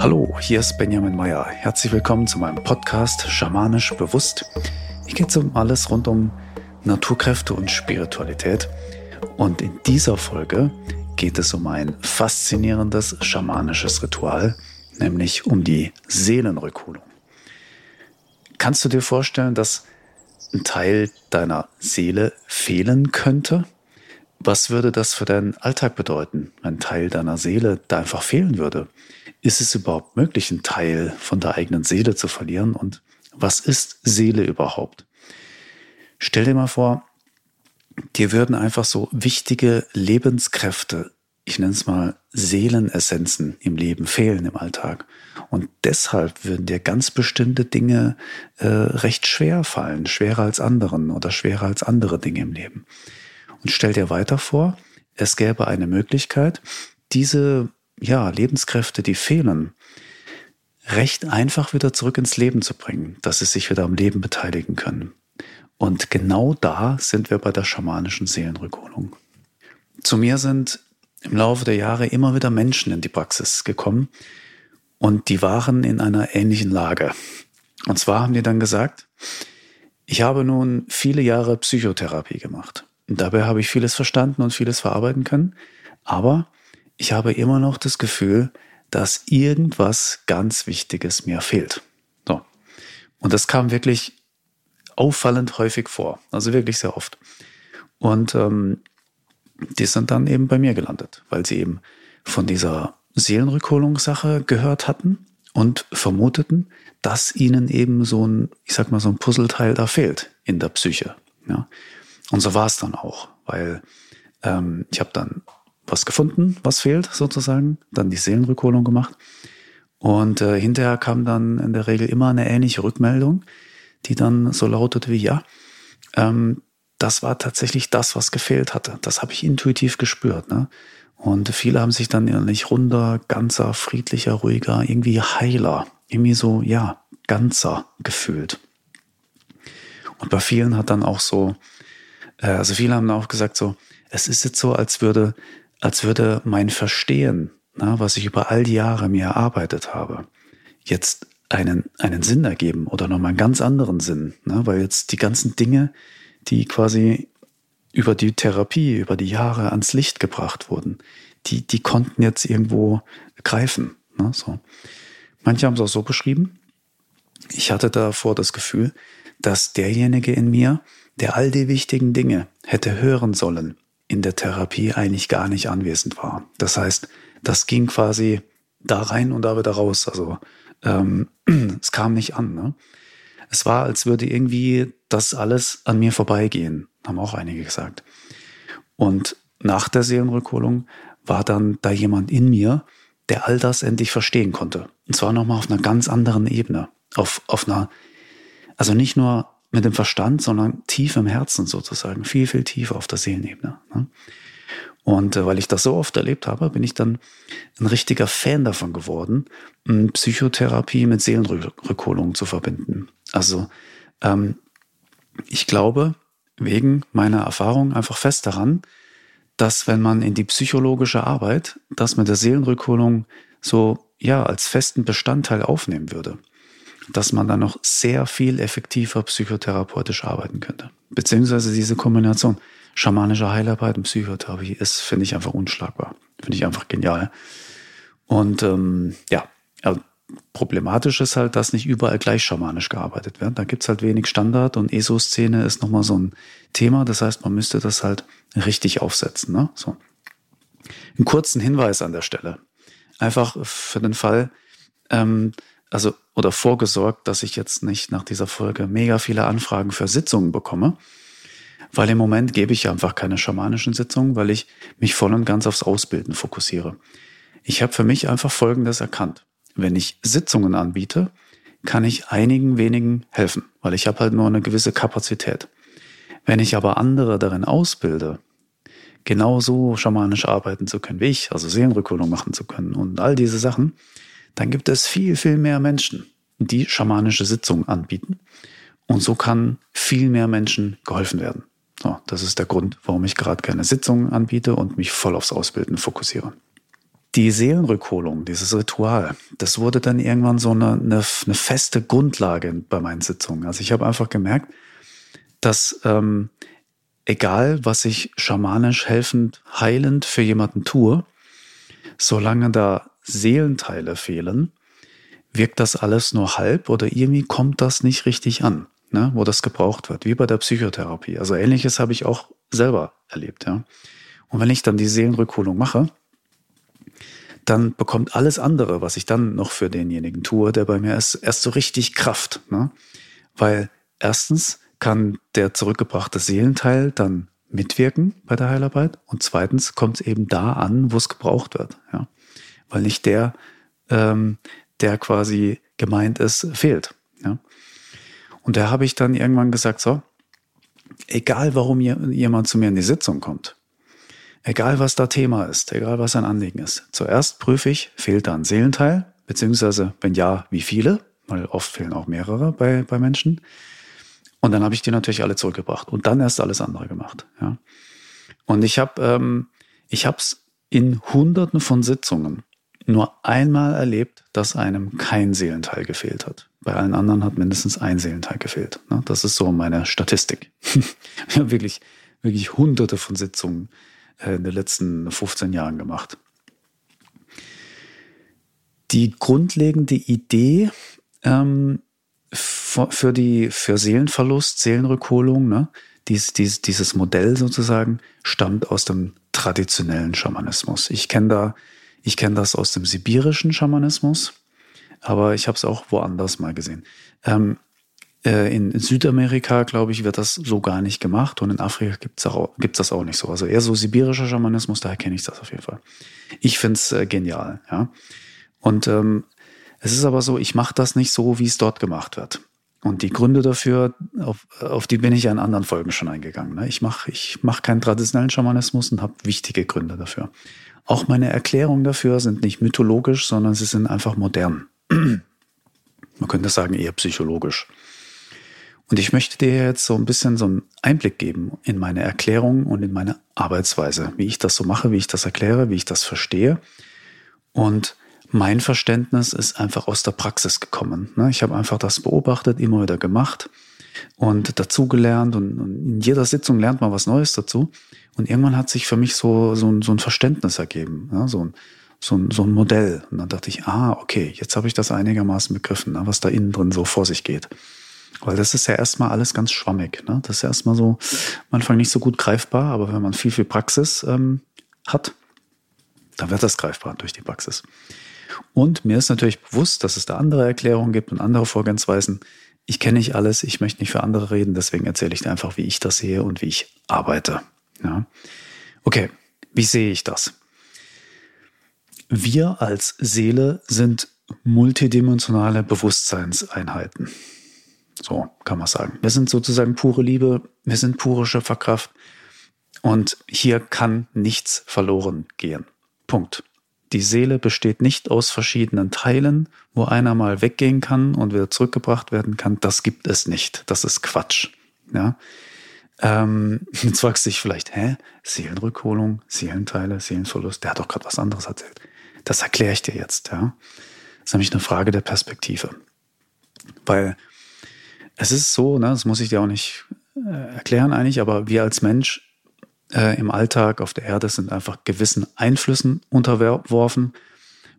Hallo, hier ist Benjamin Meyer. Herzlich willkommen zu meinem Podcast Schamanisch Bewusst. Hier geht es um alles rund um Naturkräfte und Spiritualität. Und in dieser Folge geht es um ein faszinierendes schamanisches Ritual, nämlich um die Seelenrückholung. Kannst du dir vorstellen, dass ein Teil deiner Seele fehlen könnte? Was würde das für deinen Alltag bedeuten, wenn ein Teil deiner Seele da einfach fehlen würde? Ist es überhaupt möglich, einen Teil von der eigenen Seele zu verlieren? Und was ist Seele überhaupt? Stell dir mal vor, dir würden einfach so wichtige Lebenskräfte, ich nenne es mal Seelenessenzen im Leben fehlen im Alltag. Und deshalb würden dir ganz bestimmte Dinge äh, recht schwer fallen, schwerer als anderen oder schwerer als andere Dinge im Leben. Und stell dir weiter vor, es gäbe eine Möglichkeit, diese ja, Lebenskräfte, die fehlen, recht einfach wieder zurück ins Leben zu bringen, dass sie sich wieder am Leben beteiligen können. Und genau da sind wir bei der schamanischen Seelenrückholung. Zu mir sind im Laufe der Jahre immer wieder Menschen in die Praxis gekommen und die waren in einer ähnlichen Lage. Und zwar haben die dann gesagt, ich habe nun viele Jahre Psychotherapie gemacht. Und dabei habe ich vieles verstanden und vieles verarbeiten können. Aber ich habe immer noch das Gefühl, dass irgendwas ganz Wichtiges mir fehlt. So. Und das kam wirklich auffallend häufig vor. Also wirklich sehr oft. Und ähm, die sind dann eben bei mir gelandet, weil sie eben von dieser Seelenrückholungssache gehört hatten und vermuteten, dass ihnen eben so ein, ich sag mal, so ein Puzzleteil da fehlt in der Psyche. Ja. Und so war es dann auch, weil ähm, ich habe dann was gefunden, was fehlt sozusagen, dann die Seelenrückholung gemacht. Und äh, hinterher kam dann in der Regel immer eine ähnliche Rückmeldung, die dann so lautete wie, ja, ähm, das war tatsächlich das, was gefehlt hatte. Das habe ich intuitiv gespürt. Ne? Und viele haben sich dann nicht runder, ganzer, friedlicher, ruhiger, irgendwie heiler, irgendwie so, ja, ganzer gefühlt. Und bei vielen hat dann auch so, äh, also viele haben auch gesagt so, es ist jetzt so, als würde als würde mein Verstehen, na, was ich über all die Jahre mir erarbeitet habe, jetzt einen, einen Sinn ergeben oder nochmal einen ganz anderen Sinn, ne? weil jetzt die ganzen Dinge, die quasi über die Therapie, über die Jahre ans Licht gebracht wurden, die, die konnten jetzt irgendwo greifen. Ne? So. Manche haben es auch so beschrieben. Ich hatte davor das Gefühl, dass derjenige in mir, der all die wichtigen Dinge hätte hören sollen, in der Therapie eigentlich gar nicht anwesend war. Das heißt, das ging quasi da rein und da wieder raus. Also ähm, es kam nicht an. Ne? Es war, als würde irgendwie das alles an mir vorbeigehen, haben auch einige gesagt. Und nach der Seelenrückholung war dann da jemand in mir, der all das endlich verstehen konnte. Und zwar nochmal auf einer ganz anderen Ebene. Auf, auf einer, also nicht nur mit dem Verstand, sondern tief im Herzen sozusagen, viel, viel tiefer auf der Seelenebene. Ne? Und äh, weil ich das so oft erlebt habe, bin ich dann ein richtiger Fan davon geworden, Psychotherapie mit Seelenrückholung zu verbinden. Also ähm, ich glaube, wegen meiner Erfahrung einfach fest daran, dass wenn man in die psychologische Arbeit das mit der Seelenrückholung so ja als festen Bestandteil aufnehmen würde, dass man dann noch sehr viel effektiver psychotherapeutisch arbeiten könnte. Beziehungsweise diese Kombination schamanische Heilarbeit und Psychotherapie ist, finde ich, einfach unschlagbar. Finde ich einfach genial. Und ähm, ja, also problematisch ist halt, dass nicht überall gleich schamanisch gearbeitet wird. Da gibt's halt wenig Standard und ESO-Szene ist nochmal so ein Thema. Das heißt, man müsste das halt richtig aufsetzen. Ne? So. Einen kurzen Hinweis an der Stelle. Einfach für den Fall, ähm, also oder vorgesorgt, dass ich jetzt nicht nach dieser Folge mega viele Anfragen für Sitzungen bekomme. Weil im Moment gebe ich einfach keine schamanischen Sitzungen, weil ich mich voll und ganz aufs Ausbilden fokussiere. Ich habe für mich einfach Folgendes erkannt. Wenn ich Sitzungen anbiete, kann ich einigen wenigen helfen, weil ich habe halt nur eine gewisse Kapazität. Wenn ich aber andere darin ausbilde, genauso schamanisch arbeiten zu können wie ich, also Seelenrückholung machen zu können und all diese Sachen, dann gibt es viel, viel mehr Menschen, die schamanische Sitzungen anbieten. Und so kann viel mehr Menschen geholfen werden. So, das ist der Grund, warum ich gerade gerne Sitzungen anbiete und mich voll aufs Ausbilden fokussiere. die Seelenrückholung, dieses Ritual, das wurde dann irgendwann so eine, eine, eine feste Grundlage bei meinen Sitzungen. Also ich habe einfach gemerkt, dass ähm, egal, was ich schamanisch helfend, heilend für jemanden tue, solange da Seelenteile fehlen, wirkt das alles nur halb oder irgendwie kommt das nicht richtig an, ne, wo das gebraucht wird, wie bei der Psychotherapie. Also ähnliches habe ich auch selber erlebt, ja. Und wenn ich dann die Seelenrückholung mache, dann bekommt alles andere, was ich dann noch für denjenigen tue, der bei mir ist, erst so richtig Kraft. Ne? Weil erstens kann der zurückgebrachte Seelenteil dann mitwirken bei der Heilarbeit und zweitens kommt es eben da an, wo es gebraucht wird. Ja? Weil nicht der, ähm, der quasi gemeint ist, fehlt. Ja? Und da habe ich dann irgendwann gesagt, so, egal warum jemand zu mir in die Sitzung kommt, Egal was da Thema ist, egal was ein Anliegen ist. Zuerst prüfe ich, fehlt da ein Seelenteil, beziehungsweise wenn ja, wie viele, weil oft fehlen auch mehrere bei, bei Menschen. Und dann habe ich die natürlich alle zurückgebracht und dann erst alles andere gemacht. Ja. Und ich habe ähm, ich habe es in Hunderten von Sitzungen nur einmal erlebt, dass einem kein Seelenteil gefehlt hat. Bei allen anderen hat mindestens ein Seelenteil gefehlt. Ne? Das ist so meine Statistik. ich habe wirklich, wirklich Hunderte von Sitzungen äh, in den letzten 15 Jahren gemacht. Die grundlegende Idee ähm, für, die, für Seelenverlust, Seelenrückholung, ne, dies, dies, dieses Modell sozusagen, stammt aus dem traditionellen Schamanismus. Ich kenne da, ich kenne das aus dem sibirischen Schamanismus, aber ich habe es auch woanders mal gesehen. Ähm, äh, in Südamerika, glaube ich, wird das so gar nicht gemacht und in Afrika gibt es das auch nicht so. Also eher so sibirischer Schamanismus, daher kenne ich das auf jeden Fall. Ich finde es äh, genial, ja. Und ähm, es ist aber so, ich mache das nicht so, wie es dort gemacht wird. Und die Gründe dafür, auf, auf die bin ich ja in anderen Folgen schon eingegangen. Ne? Ich mache ich mach keinen traditionellen Schamanismus und habe wichtige Gründe dafür. Auch meine Erklärungen dafür sind nicht mythologisch, sondern sie sind einfach modern. Man könnte sagen eher psychologisch. Und ich möchte dir jetzt so ein bisschen so einen Einblick geben in meine Erklärung und in meine Arbeitsweise, wie ich das so mache, wie ich das erkläre, wie ich das verstehe. Und mein Verständnis ist einfach aus der Praxis gekommen. Ne? Ich habe einfach das beobachtet, immer wieder gemacht und dazugelernt und, in jeder Sitzung lernt man was Neues dazu. Und irgendwann hat sich für mich so, so, ein, so ein Verständnis ergeben, so, ein, so, ein, so ein Modell. Und dann dachte ich, ah, okay, jetzt habe ich das einigermaßen begriffen, ne, was da innen drin so vor sich geht. Weil das ist ja erstmal alles ganz schwammig. Ne? Das ist ja erstmal so am Anfang nicht so gut greifbar, aber wenn man viel, viel Praxis ähm, hat, dann wird das greifbar durch die Praxis. Und mir ist natürlich bewusst, dass es da andere Erklärungen gibt und andere Vorgehensweisen. Ich kenne nicht alles, ich möchte nicht für andere reden, deswegen erzähle ich dir einfach, wie ich das sehe und wie ich arbeite. Ja? Okay, wie sehe ich das? Wir als Seele sind multidimensionale Bewusstseinseinheiten. So kann man sagen. Wir sind sozusagen pure Liebe, wir sind pure Schöpferkraft und hier kann nichts verloren gehen. Punkt. Die Seele besteht nicht aus verschiedenen Teilen, wo einer mal weggehen kann und wieder zurückgebracht werden kann. Das gibt es nicht. Das ist Quatsch. Ja. Ähm, jetzt fragst du dich vielleicht, hä? Seelenrückholung, Seelenteile, Seelenverlust, der hat doch gerade was anderes erzählt. Das erkläre ich dir jetzt, ja. Das ist nämlich eine Frage der Perspektive. Weil es ist so, ne, das muss ich dir auch nicht äh, erklären eigentlich, aber wir als Mensch äh, im Alltag auf der Erde sind einfach gewissen Einflüssen unterworfen.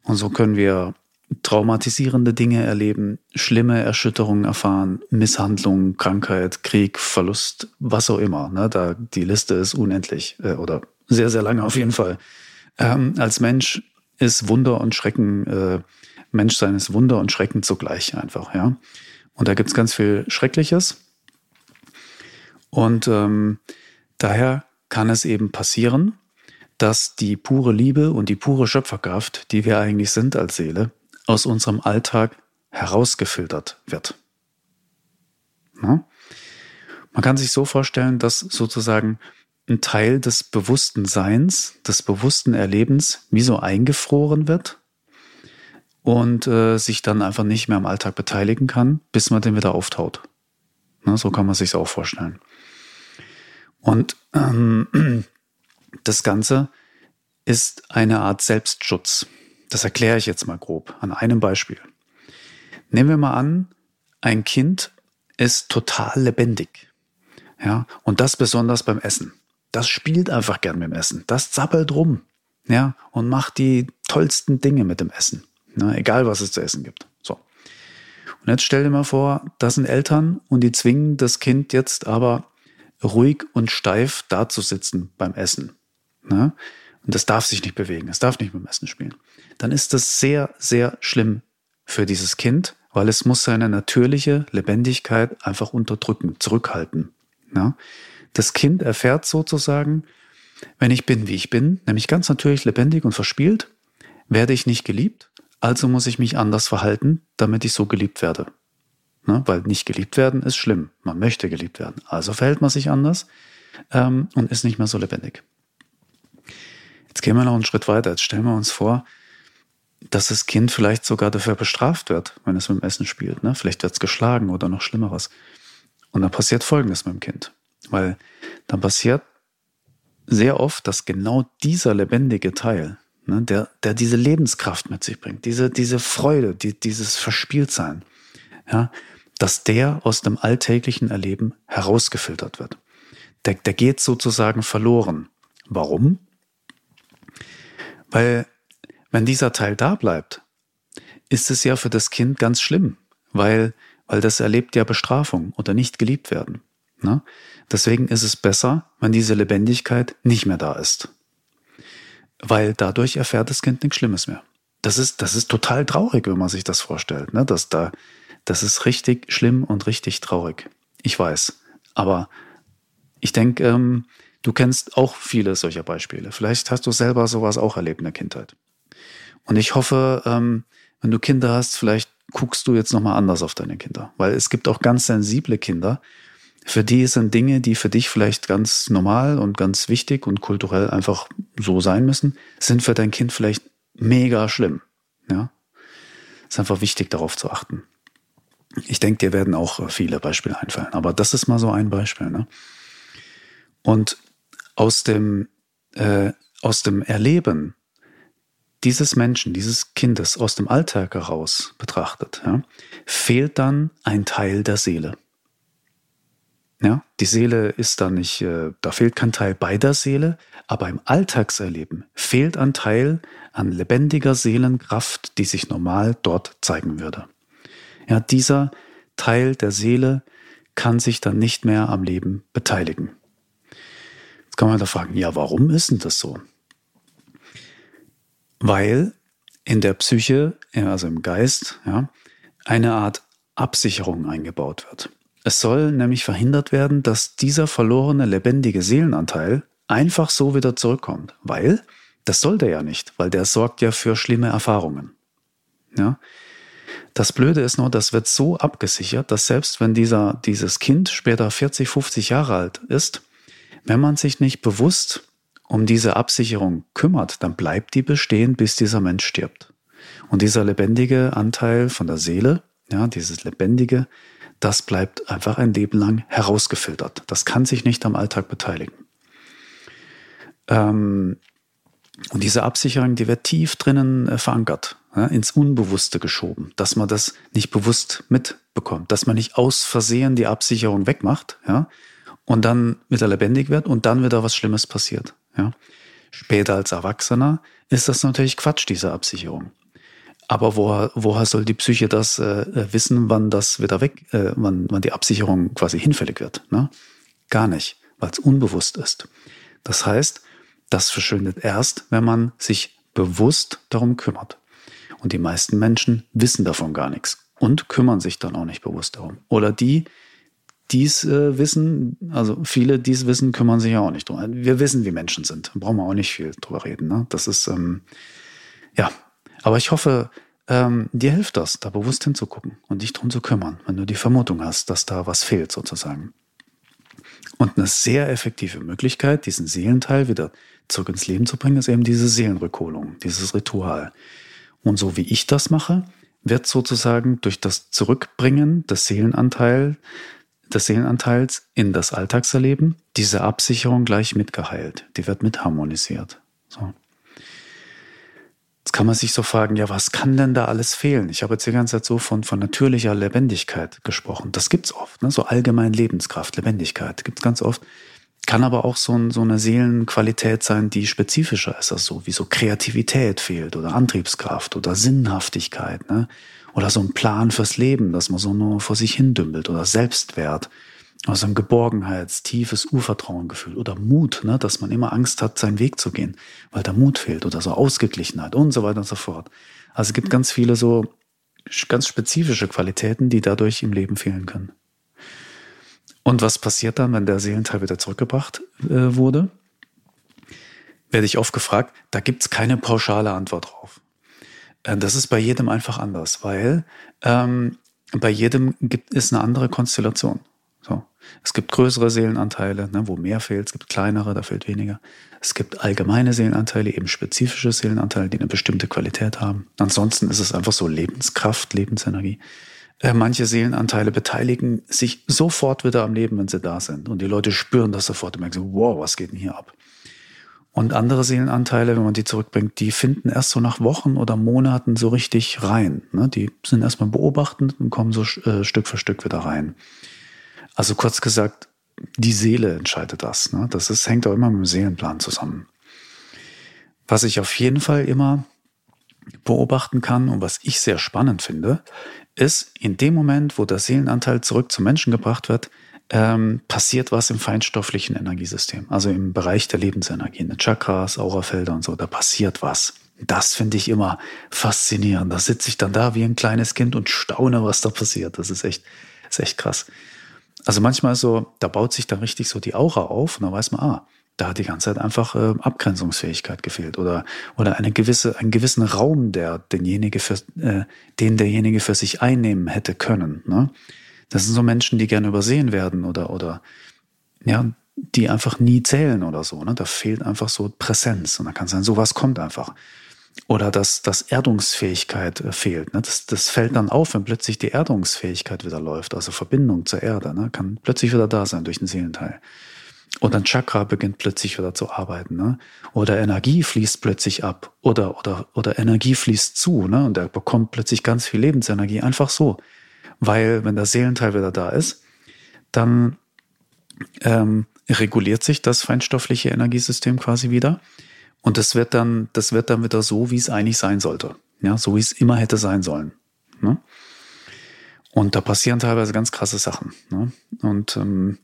Und so können wir traumatisierende Dinge erleben, schlimme Erschütterungen erfahren, Misshandlungen, Krankheit, Krieg, Verlust, was auch immer. Ne? Da die Liste ist unendlich äh, oder sehr, sehr lange auf jeden Fall. Ähm, als Mensch ist Wunder und Schrecken, äh, Menschsein ist Wunder und Schrecken zugleich einfach, ja. Und da gibt's ganz viel Schreckliches. Und ähm, daher kann es eben passieren, dass die pure Liebe und die pure Schöpferkraft, die wir eigentlich sind als Seele, aus unserem Alltag herausgefiltert wird. Na? Man kann sich so vorstellen, dass sozusagen ein Teil des bewussten Seins, des bewussten Erlebens wie so eingefroren wird und äh, sich dann einfach nicht mehr am Alltag beteiligen kann, bis man den wieder auftaut. Ne, so kann man sich auch vorstellen. Und ähm, das Ganze ist eine Art Selbstschutz. Das erkläre ich jetzt mal grob an einem Beispiel. Nehmen wir mal an, ein Kind ist total lebendig. Ja, und das besonders beim Essen. Das spielt einfach gern mit dem Essen. Das zappelt rum. Ja, und macht die tollsten Dinge mit dem Essen. Na, egal was es zu essen gibt. So. Und jetzt stell dir mal vor, das sind Eltern und die zwingen das Kind jetzt aber ruhig und steif dazusitzen beim Essen. Na? Und das darf sich nicht bewegen, es darf nicht mit dem Essen spielen. Dann ist das sehr, sehr schlimm für dieses Kind, weil es muss seine natürliche Lebendigkeit einfach unterdrücken, zurückhalten. Ja? Das Kind erfährt sozusagen, wenn ich bin, wie ich bin, nämlich ganz natürlich lebendig und verspielt, werde ich nicht geliebt, also muss ich mich anders verhalten, damit ich so geliebt werde. Ne? Weil nicht geliebt werden ist schlimm. Man möchte geliebt werden. Also verhält man sich anders ähm, und ist nicht mehr so lebendig. Jetzt gehen wir noch einen Schritt weiter. Jetzt stellen wir uns vor, dass das Kind vielleicht sogar dafür bestraft wird, wenn es mit dem Essen spielt. Ne? Vielleicht wird es geschlagen oder noch Schlimmeres. Und dann passiert Folgendes mit dem Kind. Weil dann passiert sehr oft, dass genau dieser lebendige Teil, ne, der, der diese Lebenskraft mit sich bringt, diese, diese Freude, die, dieses Verspieltsein, ja, dass der aus dem alltäglichen Erleben herausgefiltert wird. Der, der geht sozusagen verloren. Warum? Weil wenn dieser Teil da bleibt, ist es ja für das Kind ganz schlimm, weil, weil das erlebt ja Bestrafung oder nicht geliebt werden. Ne? Deswegen ist es besser, wenn diese Lebendigkeit nicht mehr da ist. Weil dadurch erfährt das Kind nichts Schlimmes mehr. Das ist, das ist total traurig, wenn man sich das vorstellt. Ne? Dass da, das ist richtig schlimm und richtig traurig. Ich weiß. Aber ich denke, ähm, du kennst auch viele solcher Beispiele. Vielleicht hast du selber sowas auch erlebt in der Kindheit. Und ich hoffe, ähm, wenn du Kinder hast, vielleicht guckst du jetzt nochmal anders auf deine Kinder. Weil es gibt auch ganz sensible Kinder, für die sind Dinge, die für dich vielleicht ganz normal und ganz wichtig und kulturell einfach so sein müssen, sind für dein Kind vielleicht mega schlimm. Ja, ist einfach wichtig, darauf zu achten. Ich denke, dir werden auch viele Beispiele einfallen, aber das ist mal so ein Beispiel. Ne? Und aus dem, äh, aus dem Erleben dieses Menschen, dieses Kindes aus dem Alltag heraus betrachtet, ja, fehlt dann ein Teil der Seele. Ja, die Seele ist da nicht, äh, da fehlt kein Teil bei der Seele, aber im Alltagserleben fehlt ein Teil an lebendiger Seelenkraft, die sich normal dort zeigen würde. Ja, dieser Teil der Seele kann sich dann nicht mehr am Leben beteiligen. Jetzt kann man da fragen, ja, warum ist denn das so? Weil in der Psyche, also im Geist, ja, eine Art Absicherung eingebaut wird. Es soll nämlich verhindert werden, dass dieser verlorene lebendige Seelenanteil einfach so wieder zurückkommt, weil das soll der ja nicht, weil der sorgt ja für schlimme Erfahrungen. Ja? Das Blöde ist nur, das wird so abgesichert, dass selbst wenn dieser, dieses Kind später 40, 50 Jahre alt ist, wenn man sich nicht bewusst um diese Absicherung kümmert, dann bleibt die bestehen, bis dieser Mensch stirbt. Und dieser lebendige Anteil von der Seele, ja, dieses lebendige, das bleibt einfach ein Leben lang herausgefiltert. Das kann sich nicht am Alltag beteiligen. Ähm, und diese Absicherung, die wird tief drinnen äh, verankert, ja, ins Unbewusste geschoben, dass man das nicht bewusst mitbekommt, dass man nicht aus Versehen die Absicherung wegmacht, ja, und dann wieder lebendig wird und dann wieder was Schlimmes passiert, ja. Später als Erwachsener ist das natürlich Quatsch, diese Absicherung. Aber woher, woher soll die Psyche das äh, wissen, wann das wieder weg, äh, wann, wann die Absicherung quasi hinfällig wird? Ne? Gar nicht, weil es unbewusst ist. Das heißt, das verschwindet erst, wenn man sich bewusst darum kümmert. Und die meisten Menschen wissen davon gar nichts und kümmern sich dann auch nicht bewusst darum. Oder die, die es äh, wissen, also viele, die es wissen, kümmern sich ja auch nicht drum. Wir wissen, wie Menschen sind. Da brauchen wir auch nicht viel drüber reden. Ne? Das ist, ähm, ja, aber ich hoffe, ähm, dir hilft das, da bewusst hinzugucken und dich drum zu kümmern, wenn du die Vermutung hast, dass da was fehlt sozusagen. Und eine sehr effektive Möglichkeit, diesen Seelenteil wieder zurück ins Leben zu bringen, ist eben diese Seelenrückholung, dieses Ritual. Und so wie ich das mache, wird sozusagen durch das Zurückbringen des Seelenanteil, des Seelenanteils in das Alltagserleben diese Absicherung gleich mitgeheilt. Die wird mitharmonisiert. So. Jetzt kann man sich so fragen, ja, was kann denn da alles fehlen? Ich habe jetzt die ganze Zeit so von, von natürlicher Lebendigkeit gesprochen. Das gibt's oft, ne? so allgemein Lebenskraft, Lebendigkeit gibt's ganz oft. Kann aber auch so, ein, so eine Seelenqualität sein, die spezifischer ist als so, wie so Kreativität fehlt oder Antriebskraft oder Sinnhaftigkeit, ne? Oder so ein Plan fürs Leben, dass man so nur vor sich hin dümpelt oder Selbstwert also ein Geborgenheits-, tiefes Urvertrauengefühl oder Mut, ne, dass man immer Angst hat, seinen Weg zu gehen, weil der Mut fehlt oder so Ausgeglichenheit und so weiter und so fort. Also es gibt ganz viele so ganz spezifische Qualitäten, die dadurch im Leben fehlen können. Und was passiert dann, wenn der Seelenteil wieder zurückgebracht äh, wurde? Werde ich oft gefragt, da gibt's keine pauschale Antwort drauf. Äh, das ist bei jedem einfach anders, weil ähm, bei jedem gibt es eine andere Konstellation. So. Es gibt größere Seelenanteile, ne, wo mehr fehlt, es gibt kleinere, da fehlt weniger. Es gibt allgemeine Seelenanteile, eben spezifische Seelenanteile, die eine bestimmte Qualität haben. Ansonsten ist es einfach so Lebenskraft, Lebensenergie. Äh, manche Seelenanteile beteiligen sich sofort wieder am Leben, wenn sie da sind. Und die Leute spüren das sofort und merken so, wow, was geht denn hier ab? Und andere Seelenanteile, wenn man die zurückbringt, die finden erst so nach Wochen oder Monaten so richtig rein. Ne? Die sind erstmal beobachtend und kommen so äh, Stück für Stück wieder rein. Also kurz gesagt, die Seele entscheidet das. Ne? Das ist, hängt auch immer mit dem Seelenplan zusammen. Was ich auf jeden Fall immer beobachten kann und was ich sehr spannend finde, ist, in dem Moment, wo der Seelenanteil zurück zum Menschen gebracht wird, ähm, passiert was im feinstofflichen Energiesystem, also im Bereich der Lebensenergie, in den Chakras, Aurafelder und so, da passiert was. Das finde ich immer faszinierend. Da sitze ich dann da wie ein kleines Kind und staune, was da passiert. Das ist echt, ist echt krass. Also manchmal so, da baut sich dann richtig so die Aura auf und dann weiß man, ah, da hat die ganze Zeit einfach äh, Abgrenzungsfähigkeit gefehlt oder oder eine gewisse einen gewissen Raum, der denjenige für äh, den derjenige für sich einnehmen hätte können. Ne? Das sind so Menschen, die gerne übersehen werden oder oder ja, die einfach nie zählen oder so. Ne? Da fehlt einfach so Präsenz und dann kann sein, sowas kommt einfach oder dass, dass Erdungsfähigkeit äh, fehlt. Ne? Das, das fällt dann auf, wenn plötzlich die Erdungsfähigkeit wieder läuft, also Verbindung zur Erde, ne? kann plötzlich wieder da sein durch den Seelenteil. Oder ein Chakra beginnt plötzlich wieder zu arbeiten, ne? Oder Energie fließt plötzlich ab. Oder, oder, oder Energie fließt zu, ne? Und er bekommt plötzlich ganz viel Lebensenergie. Einfach so. Weil, wenn der Seelenteil wieder da ist, dann ähm, reguliert sich das feinstoffliche Energiesystem quasi wieder. Und das wird dann, das wird dann wieder so, wie es eigentlich sein sollte. Ja, so wie es immer hätte sein sollen. Ne? Und da passieren teilweise ganz krasse Sachen. Ne? Und ähm,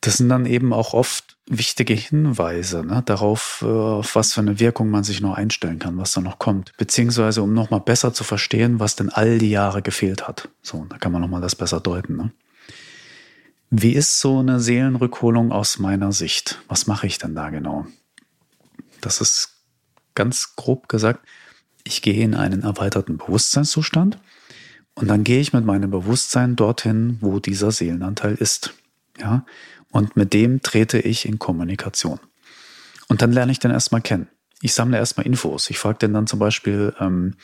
das sind dann eben auch oft wichtige Hinweise ne, darauf, äh, auf was für eine Wirkung man sich noch einstellen kann, was da noch kommt. Beziehungsweise um nochmal besser zu verstehen, was denn all die Jahre gefehlt hat. So, da kann man nochmal das besser deuten. Ne? Wie ist so eine Seelenrückholung aus meiner Sicht? Was mache ich denn da genau? Das ist ganz grob gesagt, ich gehe in einen erweiterten Bewusstseinszustand und dann gehe ich mit meinem Bewusstsein dorthin, wo dieser Seelenanteil ist. Ja, und mit dem trete ich in Kommunikation. Und dann lerne ich den erstmal kennen. Ich sammle erstmal Infos. Ich frage den dann zum Beispiel, ähm,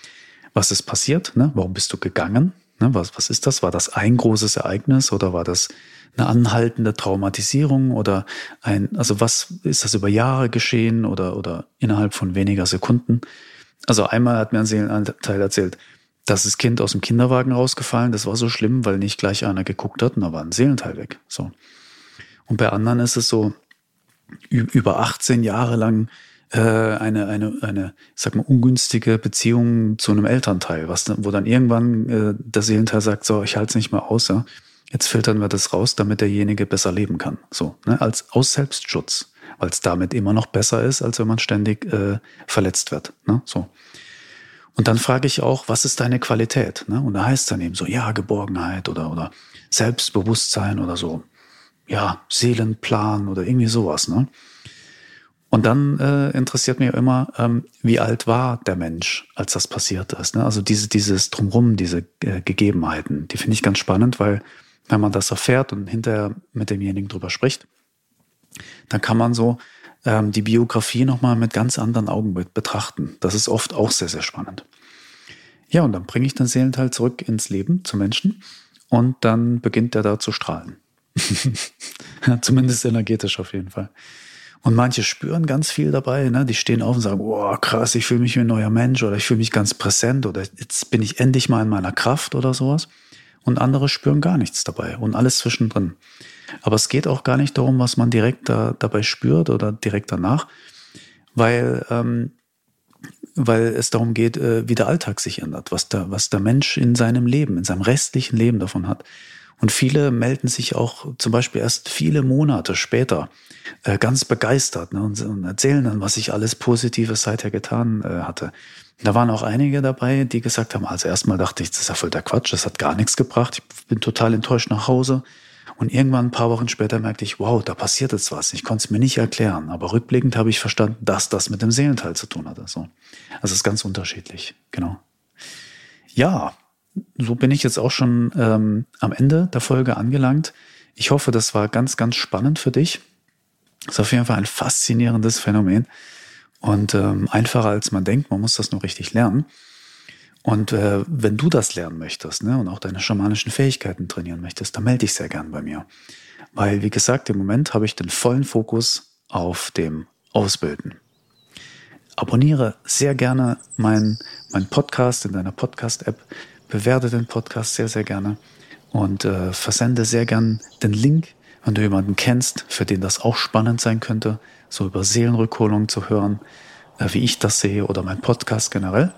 was ist passiert? Ne? Warum bist du gegangen? Ne? Was, was ist das? War das ein großes Ereignis oder war das eine anhaltende Traumatisierung oder ein, also was ist das über Jahre geschehen oder, oder innerhalb von weniger Sekunden? Also einmal hat mir ein Seelenanteil erzählt, dass das Kind aus dem Kinderwagen rausgefallen, das war so schlimm, weil nicht gleich einer geguckt hat und da war ein Seelenteil weg. So. Und bei anderen ist es so, über 18 Jahre lang äh, eine, eine, eine, sag mal, ungünstige Beziehung zu einem Elternteil, was, wo dann irgendwann äh, der Seelenteil sagt, so, ich halte es nicht mehr aus, ja. Jetzt filtern wir das raus, damit derjenige besser leben kann. So, ne, als aus Selbstschutz, weil es damit immer noch besser ist, als wenn man ständig äh, verletzt wird. Ne, so. Und dann frage ich auch, was ist deine Qualität? Ne? Und da heißt dann eben so, ja, Geborgenheit oder, oder Selbstbewusstsein oder so, ja, Seelenplan oder irgendwie sowas. Ne? Und dann äh, interessiert mich immer, ähm, wie alt war der Mensch, als das passiert ist. Ne? Also diese, dieses Drumrum, diese äh, Gegebenheiten, die finde ich ganz spannend, weil wenn man das erfährt und hinterher mit demjenigen drüber spricht, dann kann man so ähm, die Biografie nochmal mit ganz anderen Augen betrachten. Das ist oft auch sehr, sehr spannend. Ja, und dann bringe ich den Seelenteil zurück ins Leben, zum Menschen, und dann beginnt er da zu strahlen. Zumindest energetisch auf jeden Fall. Und manche spüren ganz viel dabei, ne? die stehen auf und sagen, oh krass, ich fühle mich wie ein neuer Mensch oder ich fühle mich ganz präsent oder jetzt bin ich endlich mal in meiner Kraft oder sowas. Und andere spüren gar nichts dabei und alles zwischendrin. Aber es geht auch gar nicht darum, was man direkt da, dabei spürt oder direkt danach, weil, ähm, weil es darum geht, äh, wie der Alltag sich ändert, was der, was der Mensch in seinem Leben, in seinem restlichen Leben davon hat. Und viele melden sich auch zum Beispiel erst viele Monate später äh, ganz begeistert ne, und, und, erzählen dann, was ich alles Positives seither getan äh, hatte. Da waren auch einige dabei, die gesagt haben, also erstmal dachte ich, das ist ja voll der Quatsch, das hat gar nichts gebracht. Ich bin total enttäuscht nach Hause. Und irgendwann ein paar Wochen später merkte ich, wow, da passiert jetzt was. Ich konnte es mir nicht erklären. Aber rückblickend habe ich verstanden, dass das mit dem Seelenteil zu tun hatte. So. Also es ist ganz unterschiedlich. Genau. Ja, so bin ich jetzt auch schon ähm, am Ende der Folge angelangt. Ich hoffe, das war ganz, ganz spannend für dich. Ist auf jeden Fall ein faszinierendes Phänomen und ähm, einfacher als man denkt. Man muss das nur richtig lernen. Und äh, wenn du das lernen möchtest ne, und auch deine schamanischen Fähigkeiten trainieren möchtest, dann melde dich sehr gern bei mir. Weil, wie gesagt, im Moment habe ich den vollen Fokus auf dem Ausbilden. Abonniere sehr gerne meinen mein Podcast in deiner Podcast-App bewerte den Podcast sehr, sehr gerne und äh, versende sehr gern den Link, wenn du jemanden kennst, für den das auch spannend sein könnte, so über Seelenrückholung zu hören, äh, wie ich das sehe oder mein Podcast generell.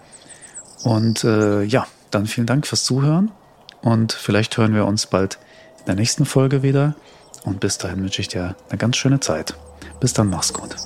Und äh, ja, dann vielen Dank fürs Zuhören und vielleicht hören wir uns bald in der nächsten Folge wieder. Und bis dahin wünsche ich dir eine ganz schöne Zeit. Bis dann, mach's gut.